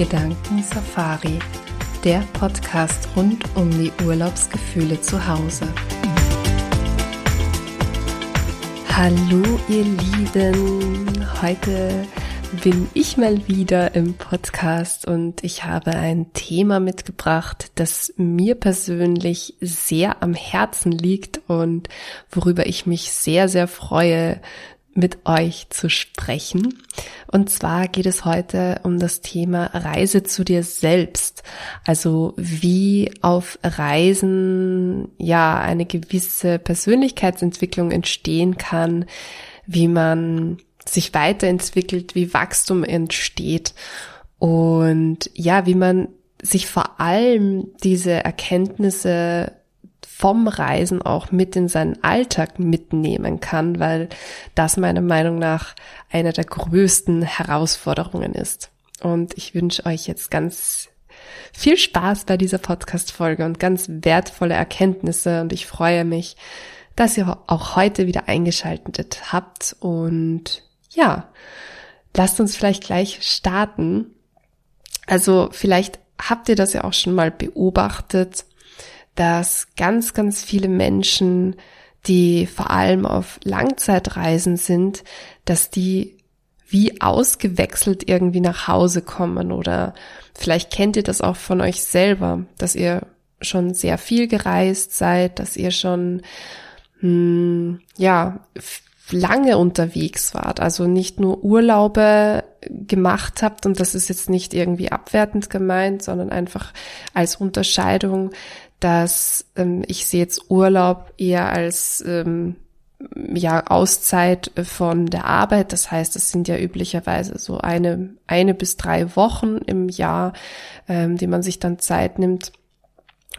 Gedanken Safari, der Podcast rund um die Urlaubsgefühle zu Hause. Hallo ihr Lieben, heute bin ich mal wieder im Podcast und ich habe ein Thema mitgebracht, das mir persönlich sehr am Herzen liegt und worüber ich mich sehr, sehr freue, mit euch zu sprechen. Und zwar geht es heute um das Thema Reise zu dir selbst. Also wie auf Reisen ja eine gewisse Persönlichkeitsentwicklung entstehen kann, wie man sich weiterentwickelt, wie Wachstum entsteht und ja, wie man sich vor allem diese Erkenntnisse vom Reisen auch mit in seinen Alltag mitnehmen kann, weil das meiner Meinung nach eine der größten Herausforderungen ist. Und ich wünsche euch jetzt ganz viel Spaß bei dieser Podcast-Folge und ganz wertvolle Erkenntnisse und ich freue mich, dass ihr auch heute wieder eingeschaltet habt und ja, lasst uns vielleicht gleich starten. Also vielleicht habt ihr das ja auch schon mal beobachtet, dass ganz, ganz viele Menschen, die vor allem auf Langzeitreisen sind, dass die wie ausgewechselt irgendwie nach Hause kommen oder vielleicht kennt ihr das auch von euch selber, dass ihr schon sehr viel gereist seid, dass ihr schon hm, ja lange unterwegs wart, also nicht nur Urlaube gemacht habt und das ist jetzt nicht irgendwie abwertend gemeint, sondern einfach als Unterscheidung, dass ähm, ich sehe jetzt Urlaub eher als ähm, ja Auszeit von der Arbeit. Das heißt, es sind ja üblicherweise so eine eine bis drei Wochen im Jahr, ähm, die man sich dann Zeit nimmt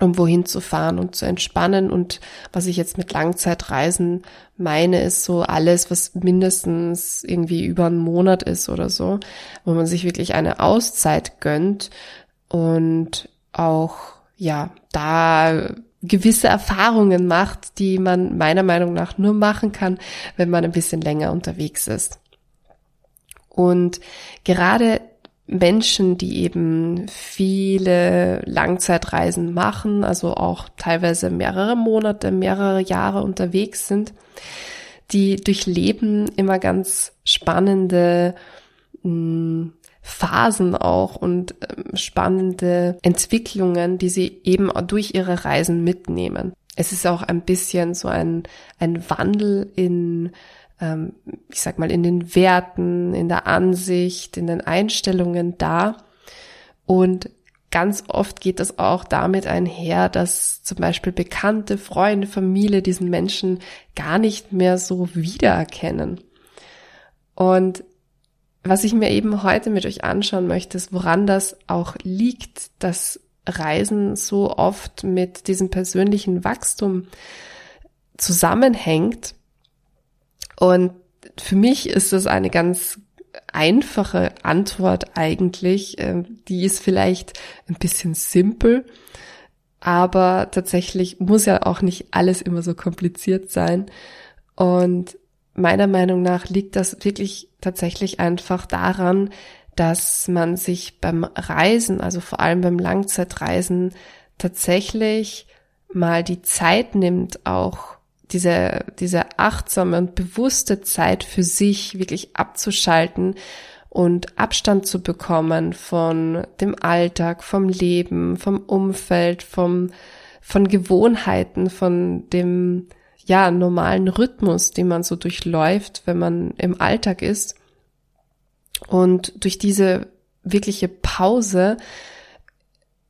um wohin zu fahren und zu entspannen. Und was ich jetzt mit Langzeitreisen meine, ist so alles, was mindestens irgendwie über einen Monat ist oder so, wo man sich wirklich eine Auszeit gönnt und auch, ja, da gewisse Erfahrungen macht, die man meiner Meinung nach nur machen kann, wenn man ein bisschen länger unterwegs ist. Und gerade Menschen, die eben viele Langzeitreisen machen, also auch teilweise mehrere Monate, mehrere Jahre unterwegs sind, die durchleben immer ganz spannende mh, hm, Phasen auch und äh, spannende Entwicklungen, die sie eben durch ihre Reisen mitnehmen. Es ist auch ein bisschen so ein, ein Wandel in ähm, ich sag mal, in den Werten, in der Ansicht, in den Einstellungen da. Und ganz oft geht das auch damit einher, dass zum Beispiel bekannte Freunde, Familie diesen Menschen gar nicht mehr so wiedererkennen. Und was ich mir eben heute mit euch anschauen möchte, ist, woran das auch liegt, dass Reisen so oft mit diesem persönlichen Wachstum zusammenhängt und für mich ist das eine ganz einfache Antwort eigentlich. Ähm, die ist vielleicht ein bisschen simpel, aber tatsächlich muss ja auch nicht alles immer so kompliziert sein. Und meiner Meinung nach liegt das wirklich tatsächlich einfach daran, dass man sich beim Reisen, also vor allem beim Langzeitreisen, tatsächlich mal die Zeit nimmt, auch diese, diese achtsame und bewusste Zeit für sich wirklich abzuschalten und Abstand zu bekommen von dem Alltag, vom Leben, vom Umfeld, vom, von Gewohnheiten, von dem, ja, normalen Rhythmus, den man so durchläuft, wenn man im Alltag ist. Und durch diese wirkliche Pause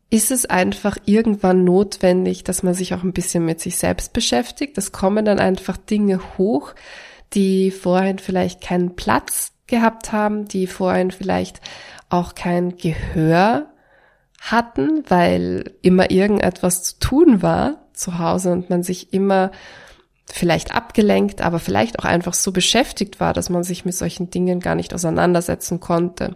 ist es einfach irgendwann notwendig, dass man sich auch ein bisschen mit sich selbst beschäftigt. Es kommen dann einfach Dinge hoch, die vorhin vielleicht keinen Platz gehabt haben, die vorhin vielleicht auch kein Gehör hatten, weil immer irgendetwas zu tun war zu Hause und man sich immer vielleicht abgelenkt, aber vielleicht auch einfach so beschäftigt war, dass man sich mit solchen Dingen gar nicht auseinandersetzen konnte.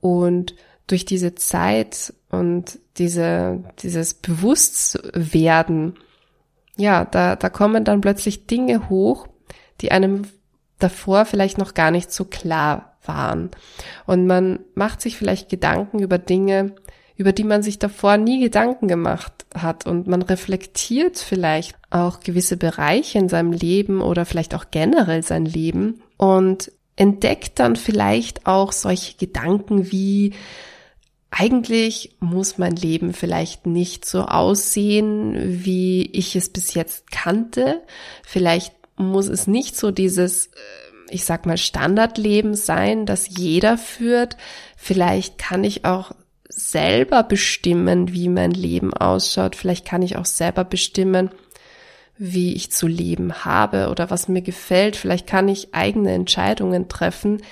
Und durch diese Zeit und diese, dieses Bewusstwerden, ja, da, da kommen dann plötzlich Dinge hoch, die einem davor vielleicht noch gar nicht so klar waren. Und man macht sich vielleicht Gedanken über Dinge, über die man sich davor nie Gedanken gemacht hat. Und man reflektiert vielleicht auch gewisse Bereiche in seinem Leben oder vielleicht auch generell sein Leben und entdeckt dann vielleicht auch solche Gedanken wie, eigentlich muss mein Leben vielleicht nicht so aussehen, wie ich es bis jetzt kannte. Vielleicht muss es nicht so dieses, äh, ich sag mal, Standardleben sein, das jeder führt. Vielleicht kann ich auch selber bestimmen, wie mein Leben ausschaut. Vielleicht kann ich auch selber bestimmen, wie ich zu leben habe oder was mir gefällt. Vielleicht kann ich eigene Entscheidungen treffen,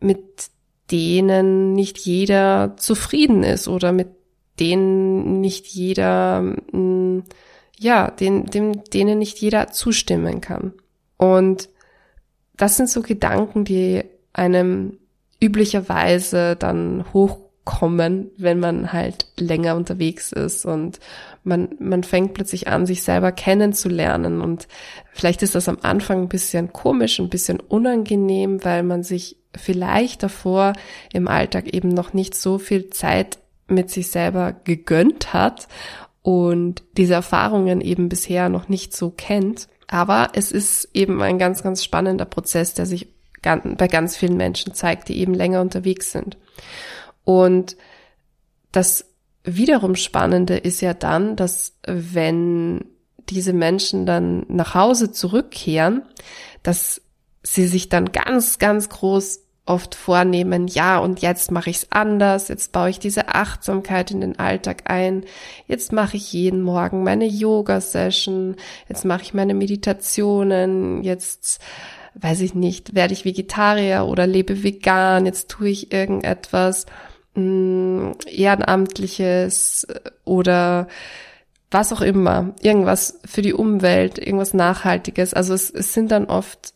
mit denen nicht jeder zufrieden ist oder mit denen nicht jeder, mm, ja, den, dem, denen nicht jeder zustimmen kann. Und das sind so Gedanken, die einem üblicherweise dann hochkommen, wenn man halt länger unterwegs ist und man, man fängt plötzlich an, sich selber kennenzulernen und vielleicht ist das am Anfang ein bisschen komisch, ein bisschen unangenehm, weil man sich vielleicht davor im Alltag eben noch nicht so viel Zeit mit sich selber gegönnt hat und diese Erfahrungen eben bisher noch nicht so kennt. Aber es ist eben ein ganz, ganz spannender Prozess, der sich bei ganz vielen Menschen zeigt, die eben länger unterwegs sind. Und das wiederum Spannende ist ja dann, dass wenn diese Menschen dann nach Hause zurückkehren, dass sie sich dann ganz, ganz groß oft vornehmen, ja, und jetzt mache ich es anders, jetzt baue ich diese Achtsamkeit in den Alltag ein, jetzt mache ich jeden Morgen meine Yoga-Session, jetzt mache ich meine Meditationen, jetzt weiß ich nicht, werde ich Vegetarier oder lebe vegan, jetzt tue ich irgendetwas mh, mm, Ehrenamtliches oder was auch immer, irgendwas für die Umwelt, irgendwas Nachhaltiges. Also es, es sind dann oft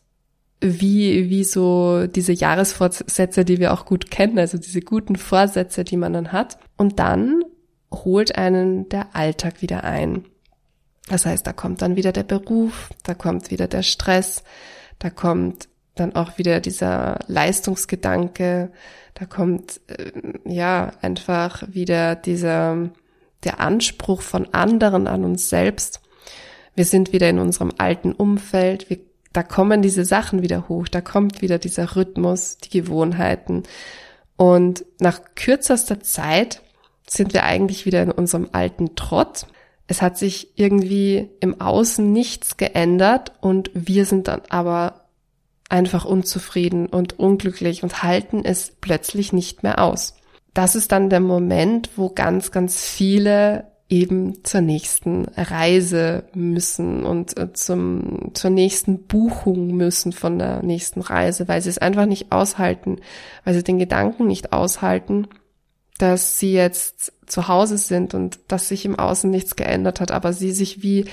wie, wie so diese Jahresvorsätze, die wir auch gut kennen, also diese guten Vorsätze, die man dann hat. Und dann holt einen der Alltag wieder ein. Das heißt, da kommt dann wieder der Beruf, da kommt wieder der Stress, da kommt dann auch wieder dieser Leistungsgedanke, da kommt äh, ja einfach wieder dieser der Anspruch von anderen an uns selbst. Wir sind wieder in unserem alten Umfeld, wir da kommen diese Sachen wieder hoch, da kommt wieder dieser Rhythmus, die Gewohnheiten. Und nach kürzester Zeit sind wir eigentlich wieder in unserem alten Trott. Es hat sich irgendwie im Außen nichts geändert und wir sind dann aber einfach unzufrieden und unglücklich und halten es plötzlich nicht mehr aus. Das ist dann der Moment, wo ganz, ganz viele eben zur nächsten Reise müssen und äh, zum, zur nächsten Buchung müssen von der nächsten Reise, weil sie es einfach nicht aushalten, weil sie den Gedanken nicht aushalten, dass sie jetzt zu Hause sind und dass sich im Außen nichts geändert hat, aber sie sich wie,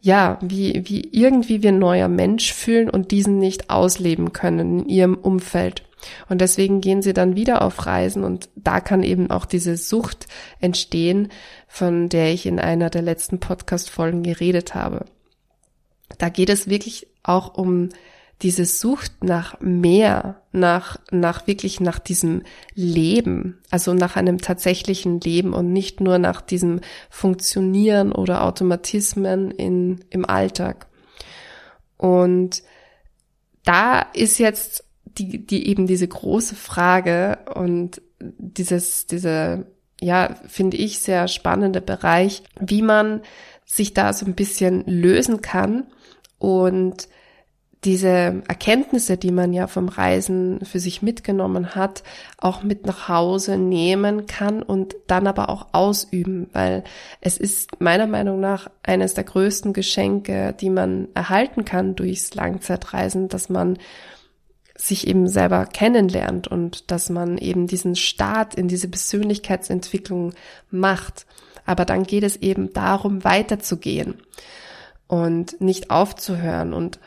ja, wie, wie irgendwie wie ein neuer Mensch fühlen und diesen nicht ausleben können in ihrem Umfeld. Und deswegen gehen sie dann wieder auf Reisen und da kann eben auch diese Sucht entstehen, von der ich in einer der letzten Podcast-Folgen geredet habe. Da geht es wirklich auch um diese Sucht nach mehr, nach, nach wirklich nach diesem Leben, also nach einem tatsächlichen Leben und nicht nur nach diesem Funktionieren oder Automatismen in, im Alltag. Und da ist jetzt die, die eben diese große Frage und dieses, diese, ja, finde ich sehr spannende Bereich, wie man sich da so ein bisschen lösen kann und diese Erkenntnisse, die man ja vom Reisen für sich mitgenommen hat, auch mit nach Hause nehmen kann und dann aber auch ausüben, weil es ist meiner Meinung nach eines der größten Geschenke, die man erhalten kann durchs Langzeitreisen, dass man sich eben selber kennenlernt und dass man eben diesen Start in diese Persönlichkeitsentwicklung macht. Aber dann geht es eben darum, weiterzugehen und nicht aufzuhören. Und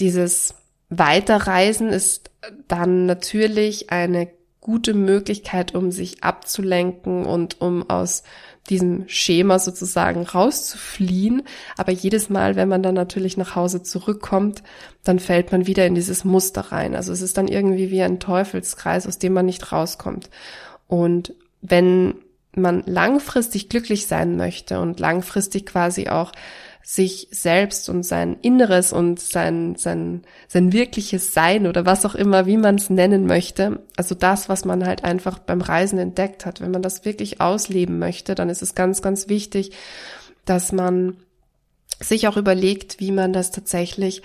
dieses Weiterreisen ist dann natürlich eine gute Möglichkeit, um sich abzulenken und um aus diesem Schema sozusagen rauszufliehen. Aber jedes Mal, wenn man dann natürlich nach Hause zurückkommt, dann fällt man wieder in dieses Muster rein. Also es ist dann irgendwie wie ein Teufelskreis, aus dem man nicht rauskommt. Und wenn man langfristig glücklich sein möchte und langfristig quasi auch sich selbst und sein Inneres und sein, sein, sein wirkliches Sein oder was auch immer, wie man es nennen möchte, also das, was man halt einfach beim Reisen entdeckt hat, wenn man das wirklich ausleben möchte, dann ist es ganz, ganz wichtig, dass man sich auch überlegt, wie man das tatsächlich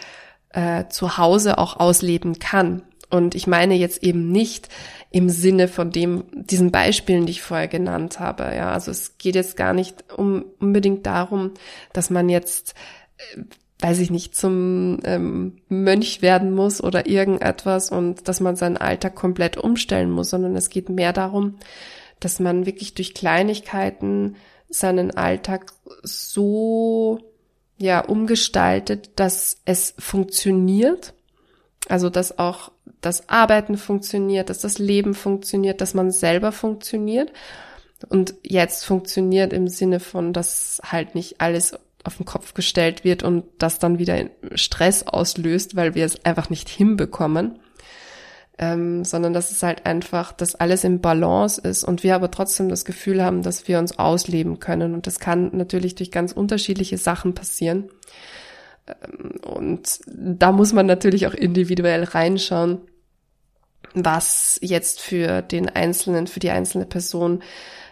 äh, zu Hause auch ausleben kann. Und ich meine jetzt eben nicht im Sinne von dem, diesen Beispielen, die ich vorher genannt habe. Ja, also es geht jetzt gar nicht um, unbedingt darum, dass man jetzt, äh, weiß ich nicht, zum ähm, Mönch werden muss oder irgendetwas und dass man seinen Alltag komplett umstellen muss, sondern es geht mehr darum, dass man wirklich durch Kleinigkeiten seinen Alltag so ja umgestaltet, dass es funktioniert also, dass auch das Arbeiten funktioniert, dass das Leben funktioniert, dass man selber funktioniert. Und jetzt funktioniert im Sinne von, dass halt nicht alles auf den Kopf gestellt wird und das dann wieder Stress auslöst, weil wir es einfach nicht hinbekommen. Ähm, sondern dass es halt einfach, dass alles im Balance ist und wir aber trotzdem das Gefühl haben, dass wir uns ausleben können. Und das kann natürlich durch ganz unterschiedliche Sachen passieren. Ähm, und da muss man natürlich auch individuell reinschauen, was jetzt für den Einzelnen, für die einzelne Person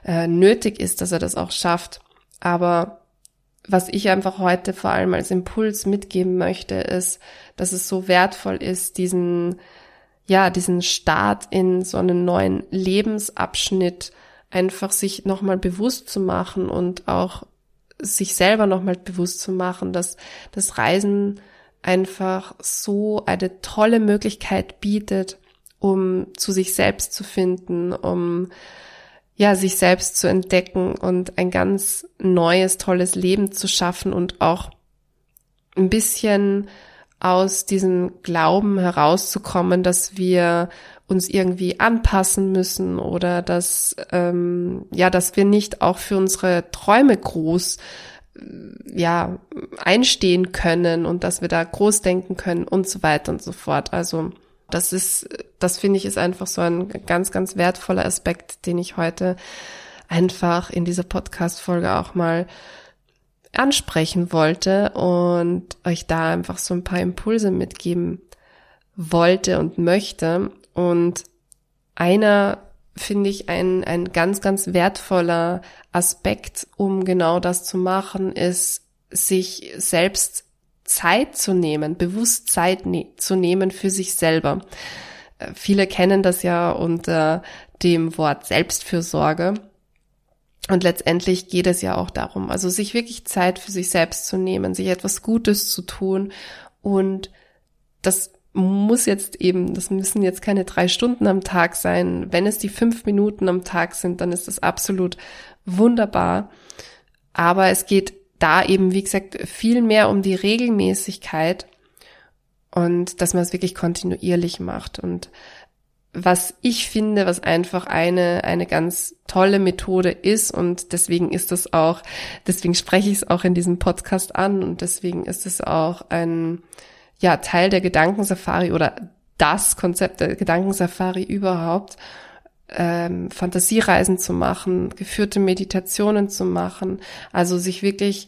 äh, nötig ist, dass er das auch schafft. Aber was ich einfach heute vor allem als Impuls mitgeben möchte, ist, dass es so wertvoll ist, diesen, ja, diesen Start in so einen neuen Lebensabschnitt einfach sich nochmal bewusst zu machen und auch sich selber nochmal bewusst zu machen, dass das Reisen einfach so eine tolle Möglichkeit bietet, um zu sich selbst zu finden, um ja, sich selbst zu entdecken und ein ganz neues, tolles Leben zu schaffen und auch ein bisschen aus diesem Glauben herauszukommen, dass wir uns irgendwie anpassen müssen oder dass ähm, ja, dass wir nicht auch für unsere Träume groß ja einstehen können und dass wir da groß denken können und so weiter und so fort. Also das ist, das finde ich ist einfach so ein ganz, ganz wertvoller Aspekt, den ich heute einfach in dieser Podcast-Folge auch mal ansprechen wollte und euch da einfach so ein paar Impulse mitgeben wollte und möchte. Und einer finde ich ein, ein ganz, ganz wertvoller Aspekt, um genau das zu machen, ist, sich selbst Zeit zu nehmen, bewusst Zeit ne zu nehmen für sich selber. Äh, viele kennen das ja unter dem Wort Selbstfürsorge. Und letztendlich geht es ja auch darum, also sich wirklich Zeit für sich selbst zu nehmen, sich etwas Gutes zu tun. Und das muss jetzt eben, das müssen jetzt keine drei Stunden am Tag sein. Wenn es die fünf Minuten am Tag sind, dann ist das absolut wunderbar. Aber es geht da eben, wie gesagt, viel mehr um die Regelmäßigkeit und dass man es wirklich kontinuierlich macht. Und was ich finde, was einfach eine, eine ganz tolle Methode ist und deswegen ist es auch, deswegen spreche ich es auch in diesem Podcast an und deswegen ist es auch ein, ja, Teil der Gedankensafari oder das Konzept der Gedankensafari überhaupt, ähm, Fantasiereisen zu machen, geführte Meditationen zu machen, also sich wirklich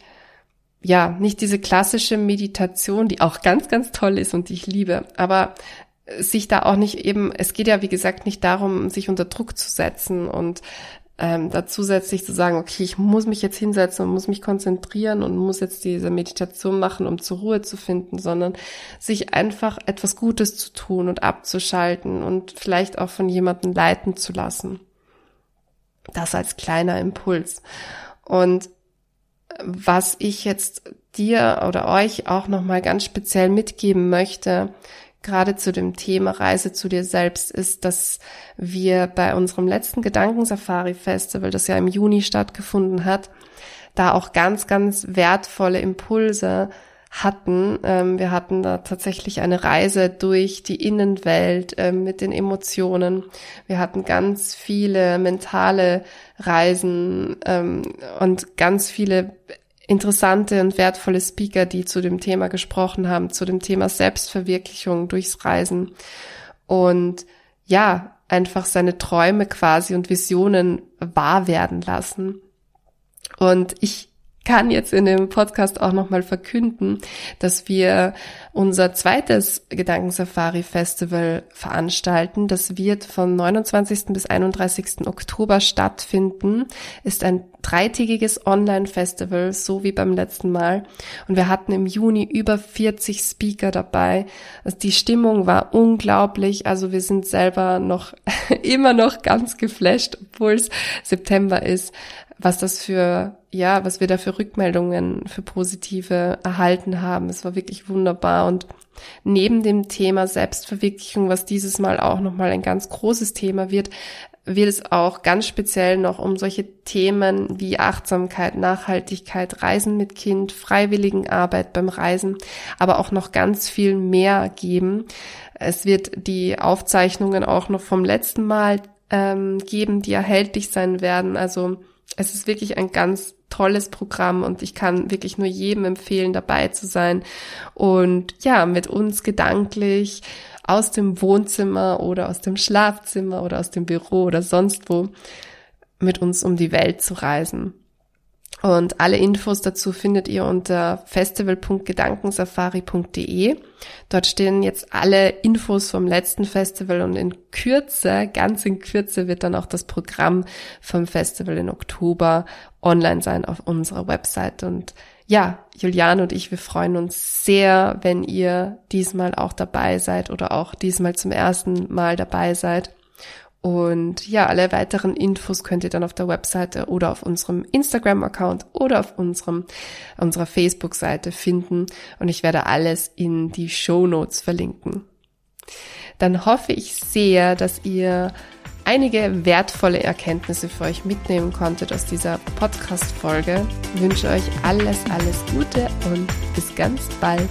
ja, nicht diese klassische Meditation, die auch ganz, ganz toll ist und die ich liebe, aber sich da auch nicht eben, es geht ja wie gesagt nicht darum, sich unter Druck zu setzen und ähm, da zusätzlich zu sagen, okay, ich muss mich jetzt hinsetzen und muss mich konzentrieren und muss jetzt diese Meditation machen, um zur Ruhe zu finden, sondern sich einfach etwas Gutes zu tun und abzuschalten und vielleicht auch von jemandem leiten zu lassen. Das als kleiner Impuls. Und was ich jetzt dir oder euch auch nochmal ganz speziell mitgeben möchte, gerade zu dem Thema Reise zu dir selbst ist, dass wir bei unserem letzten Gedankensafari-Festival, das ja im Juni stattgefunden hat, da auch ganz, ganz wertvolle Impulse hatten. Ähm, wir hatten da tatsächlich eine Reise durch die Innenwelt äh, mit den Emotionen. Wir hatten ganz viele mentale Reisen ähm, und ganz viele interessante und wertvolle Speaker, die zu dem Thema gesprochen haben, zu dem Thema Selbstverwirklichung durchs Reisen. Und ja, einfach seine Träume quasi und Visionen wahr werden lassen. Und ich kann jetzt in dem Podcast auch nochmal verkünden, dass wir unser zweites Gedankensafari Festival veranstalten. Das wird vom 29. bis 31. Oktober stattfinden. Ist ein dreitägiges Online-Festival, so wie beim letzten Mal. Und wir hatten im Juni über 40 Speaker dabei. Also die Stimmung war unglaublich. Also wir sind selber noch, immer noch ganz geflasht, obwohl es September ist was das für, ja, was wir da für Rückmeldungen, für positive erhalten haben. Es war wirklich wunderbar und neben dem Thema Selbstverwirklichung, was dieses Mal auch nochmal ein ganz großes Thema wird, wird es auch ganz speziell noch um solche Themen wie Achtsamkeit, Nachhaltigkeit, Reisen mit Kind, Freiwilligenarbeit beim Reisen, aber auch noch ganz viel mehr geben. Es wird die Aufzeichnungen auch noch vom letzten Mal ähm, geben, die erhältlich sein werden. Also es ist wirklich ein ganz tolles Programm und ich kann wirklich nur jedem empfehlen, dabei zu sein und ja, mit uns gedanklich aus dem Wohnzimmer oder aus dem Schlafzimmer oder aus dem Büro oder sonst wo mit uns um die Welt zu reisen. Und alle Infos dazu findet ihr unter festival.gedankensafari.de. Dort stehen jetzt alle Infos vom letzten Festival und in Kürze, ganz in Kürze wird dann auch das Programm vom Festival in Oktober online sein auf unserer Website. Und ja, Julian und ich, wir freuen uns sehr, wenn ihr diesmal auch dabei seid oder auch diesmal zum ersten Mal dabei seid. Und ja, alle weiteren Infos könnt ihr dann auf der Webseite oder auf unserem Instagram-Account oder auf unserem, unserer Facebook-Seite finden. Und ich werde alles in die Show Notes verlinken. Dann hoffe ich sehr, dass ihr einige wertvolle Erkenntnisse für euch mitnehmen konntet aus dieser Podcast-Folge. Ich wünsche euch alles, alles Gute und bis ganz bald.